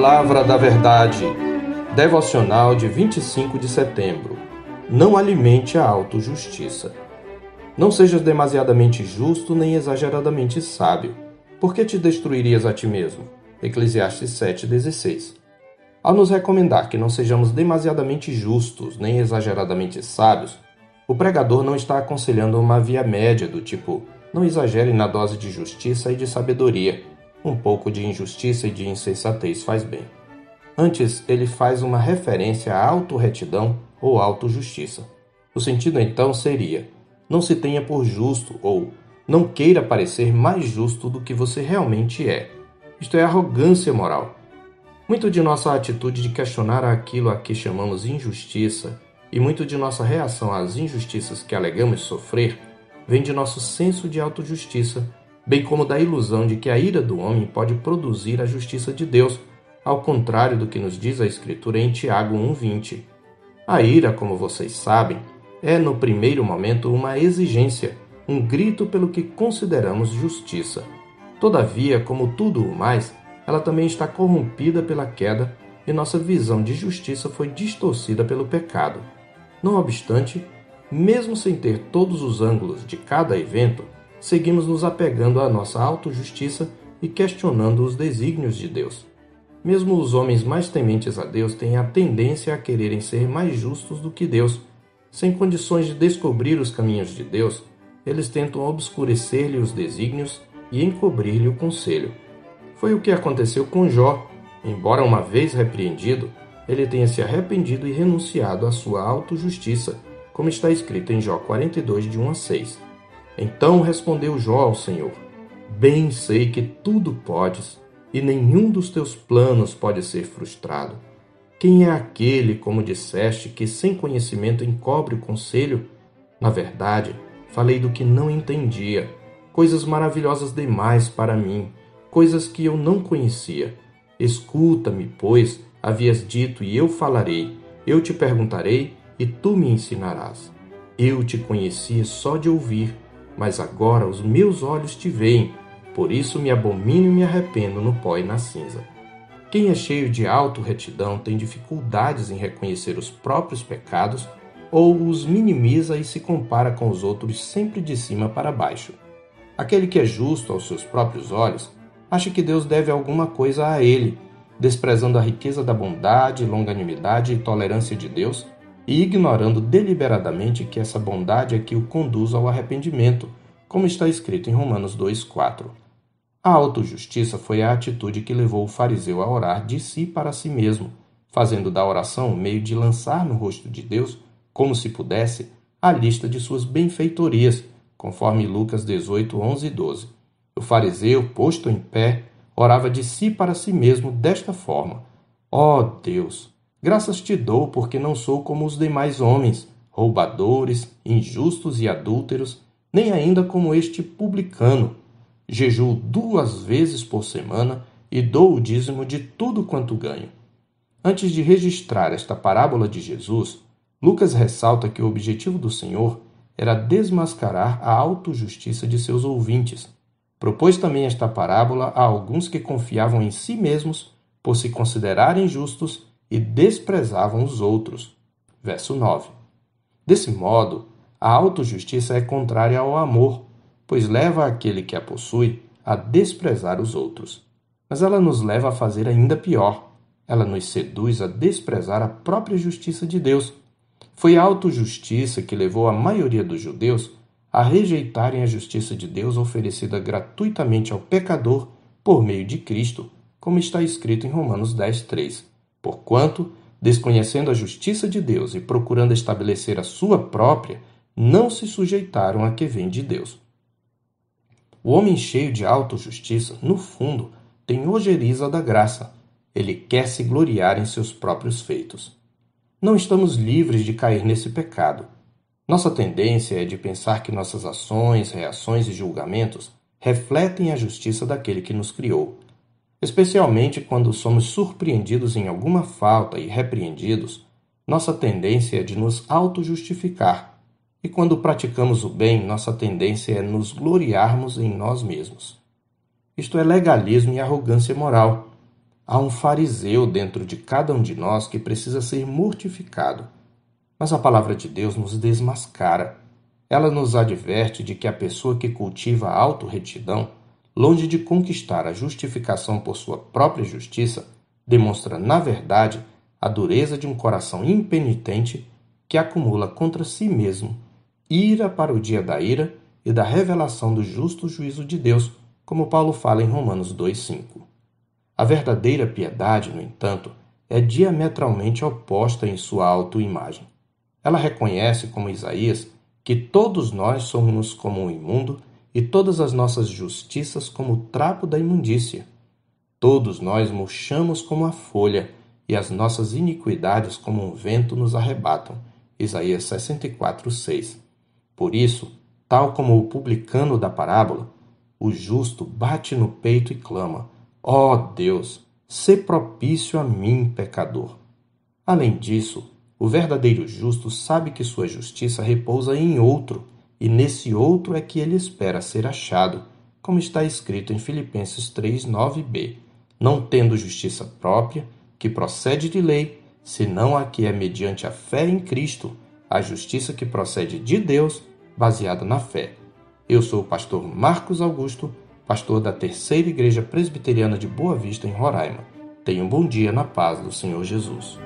Palavra da Verdade. Devocional de 25 de setembro. Não alimente a autojustiça. Não sejas demasiadamente justo nem exageradamente sábio, porque te destruirias a ti mesmo. Eclesiastes 7:16. Ao nos recomendar que não sejamos demasiadamente justos nem exageradamente sábios, o pregador não está aconselhando uma via média do tipo: não exagere na dose de justiça e de sabedoria um pouco de injustiça e de insensatez faz bem. Antes, ele faz uma referência à autorretidão ou autojustiça. O sentido então seria: não se tenha por justo ou não queira parecer mais justo do que você realmente é. Isto é arrogância moral. Muito de nossa atitude de questionar aquilo a que chamamos injustiça e muito de nossa reação às injustiças que alegamos sofrer vem de nosso senso de autojustiça bem como da ilusão de que a ira do homem pode produzir a justiça de Deus, ao contrário do que nos diz a Escritura em Tiago 1,20. A ira, como vocês sabem, é no primeiro momento uma exigência, um grito pelo que consideramos justiça. Todavia, como tudo o mais, ela também está corrompida pela queda e nossa visão de justiça foi distorcida pelo pecado. Não obstante, mesmo sem ter todos os ângulos de cada evento, seguimos nos apegando à nossa autojustiça e questionando os desígnios de Deus. Mesmo os homens mais tementes a Deus têm a tendência a quererem ser mais justos do que Deus. Sem condições de descobrir os caminhos de Deus, eles tentam obscurecer-lhe os desígnios e encobrir-lhe o conselho. Foi o que aconteceu com Jó. Embora uma vez repreendido, ele tenha se arrependido e renunciado à sua autojustiça, como está escrito em Jó 42, de 1 a 6. Então respondeu Jó ao Senhor: Bem sei que tudo podes, e nenhum dos teus planos pode ser frustrado. Quem é aquele, como disseste, que sem conhecimento encobre o conselho? Na verdade, falei do que não entendia, coisas maravilhosas demais para mim, coisas que eu não conhecia. Escuta-me, pois, havias dito, e eu falarei. Eu te perguntarei, e tu me ensinarás. Eu te conhecia só de ouvir mas agora os meus olhos te veem, por isso me abomino e me arrependo no pó e na cinza. Quem é cheio de auto-retidão tem dificuldades em reconhecer os próprios pecados ou os minimiza e se compara com os outros sempre de cima para baixo. Aquele que é justo aos seus próprios olhos acha que Deus deve alguma coisa a ele, desprezando a riqueza da bondade, longanimidade e tolerância de Deus e ignorando deliberadamente que essa bondade é que o conduz ao arrependimento, como está escrito em Romanos 2,4. A autojustiça foi a atitude que levou o fariseu a orar de si para si mesmo, fazendo da oração meio de lançar no rosto de Deus, como se pudesse, a lista de suas benfeitorias, conforme Lucas 18, 11 e 12. O fariseu, posto em pé, orava de si para si mesmo desta forma: Ó oh Deus, Graças te dou, porque não sou como os demais homens, roubadores, injustos e adúlteros, nem ainda como este publicano. Jejuo duas vezes por semana e dou o dízimo de tudo quanto ganho. Antes de registrar esta parábola de Jesus, Lucas ressalta que o objetivo do Senhor era desmascarar a autojustiça de seus ouvintes. Propôs também esta parábola a alguns que confiavam em si mesmos por se considerarem justos e desprezavam os outros. Verso 9. Desse modo, a autojustiça é contrária ao amor, pois leva aquele que a possui a desprezar os outros. Mas ela nos leva a fazer ainda pior. Ela nos seduz a desprezar a própria justiça de Deus. Foi a autojustiça que levou a maioria dos judeus a rejeitarem a justiça de Deus oferecida gratuitamente ao pecador por meio de Cristo, como está escrito em Romanos 10, 3. Porquanto, desconhecendo a justiça de Deus e procurando estabelecer a sua própria, não se sujeitaram a que vem de Deus. O homem cheio de autojustiça, no fundo, tem ojeriza da graça. Ele quer se gloriar em seus próprios feitos. Não estamos livres de cair nesse pecado. Nossa tendência é de pensar que nossas ações, reações e julgamentos refletem a justiça daquele que nos criou Especialmente quando somos surpreendidos em alguma falta e repreendidos, nossa tendência é de nos auto-justificar, e quando praticamos o bem, nossa tendência é nos gloriarmos em nós mesmos. Isto é legalismo e arrogância moral. Há um fariseu dentro de cada um de nós que precisa ser mortificado. Mas a palavra de Deus nos desmascara. Ela nos adverte de que a pessoa que cultiva a autorretidão, longe de conquistar a justificação por sua própria justiça, demonstra, na verdade, a dureza de um coração impenitente que acumula contra si mesmo ira para o dia da ira e da revelação do justo juízo de Deus, como Paulo fala em Romanos 2,5. A verdadeira piedade, no entanto, é diametralmente oposta em sua autoimagem. Ela reconhece, como Isaías, que todos nós somos como um imundo e todas as nossas justiças como o trapo da imundícia. Todos nós murchamos como a folha e as nossas iniquidades como um vento nos arrebatam. Isaías 64, 6. Por isso, tal como o publicano da parábola, o justo bate no peito e clama: Ó oh Deus, sê propício a mim, pecador. Além disso, o verdadeiro justo sabe que sua justiça repousa em outro, e nesse outro é que ele espera ser achado, como está escrito em Filipenses 3, 9b, não tendo justiça própria, que procede de lei, senão a que é mediante a fé em Cristo, a justiça que procede de Deus, baseada na fé. Eu sou o pastor Marcos Augusto pastor da Terceira Igreja Presbiteriana de Boa Vista, em Roraima. Tenha um bom dia na paz do Senhor Jesus.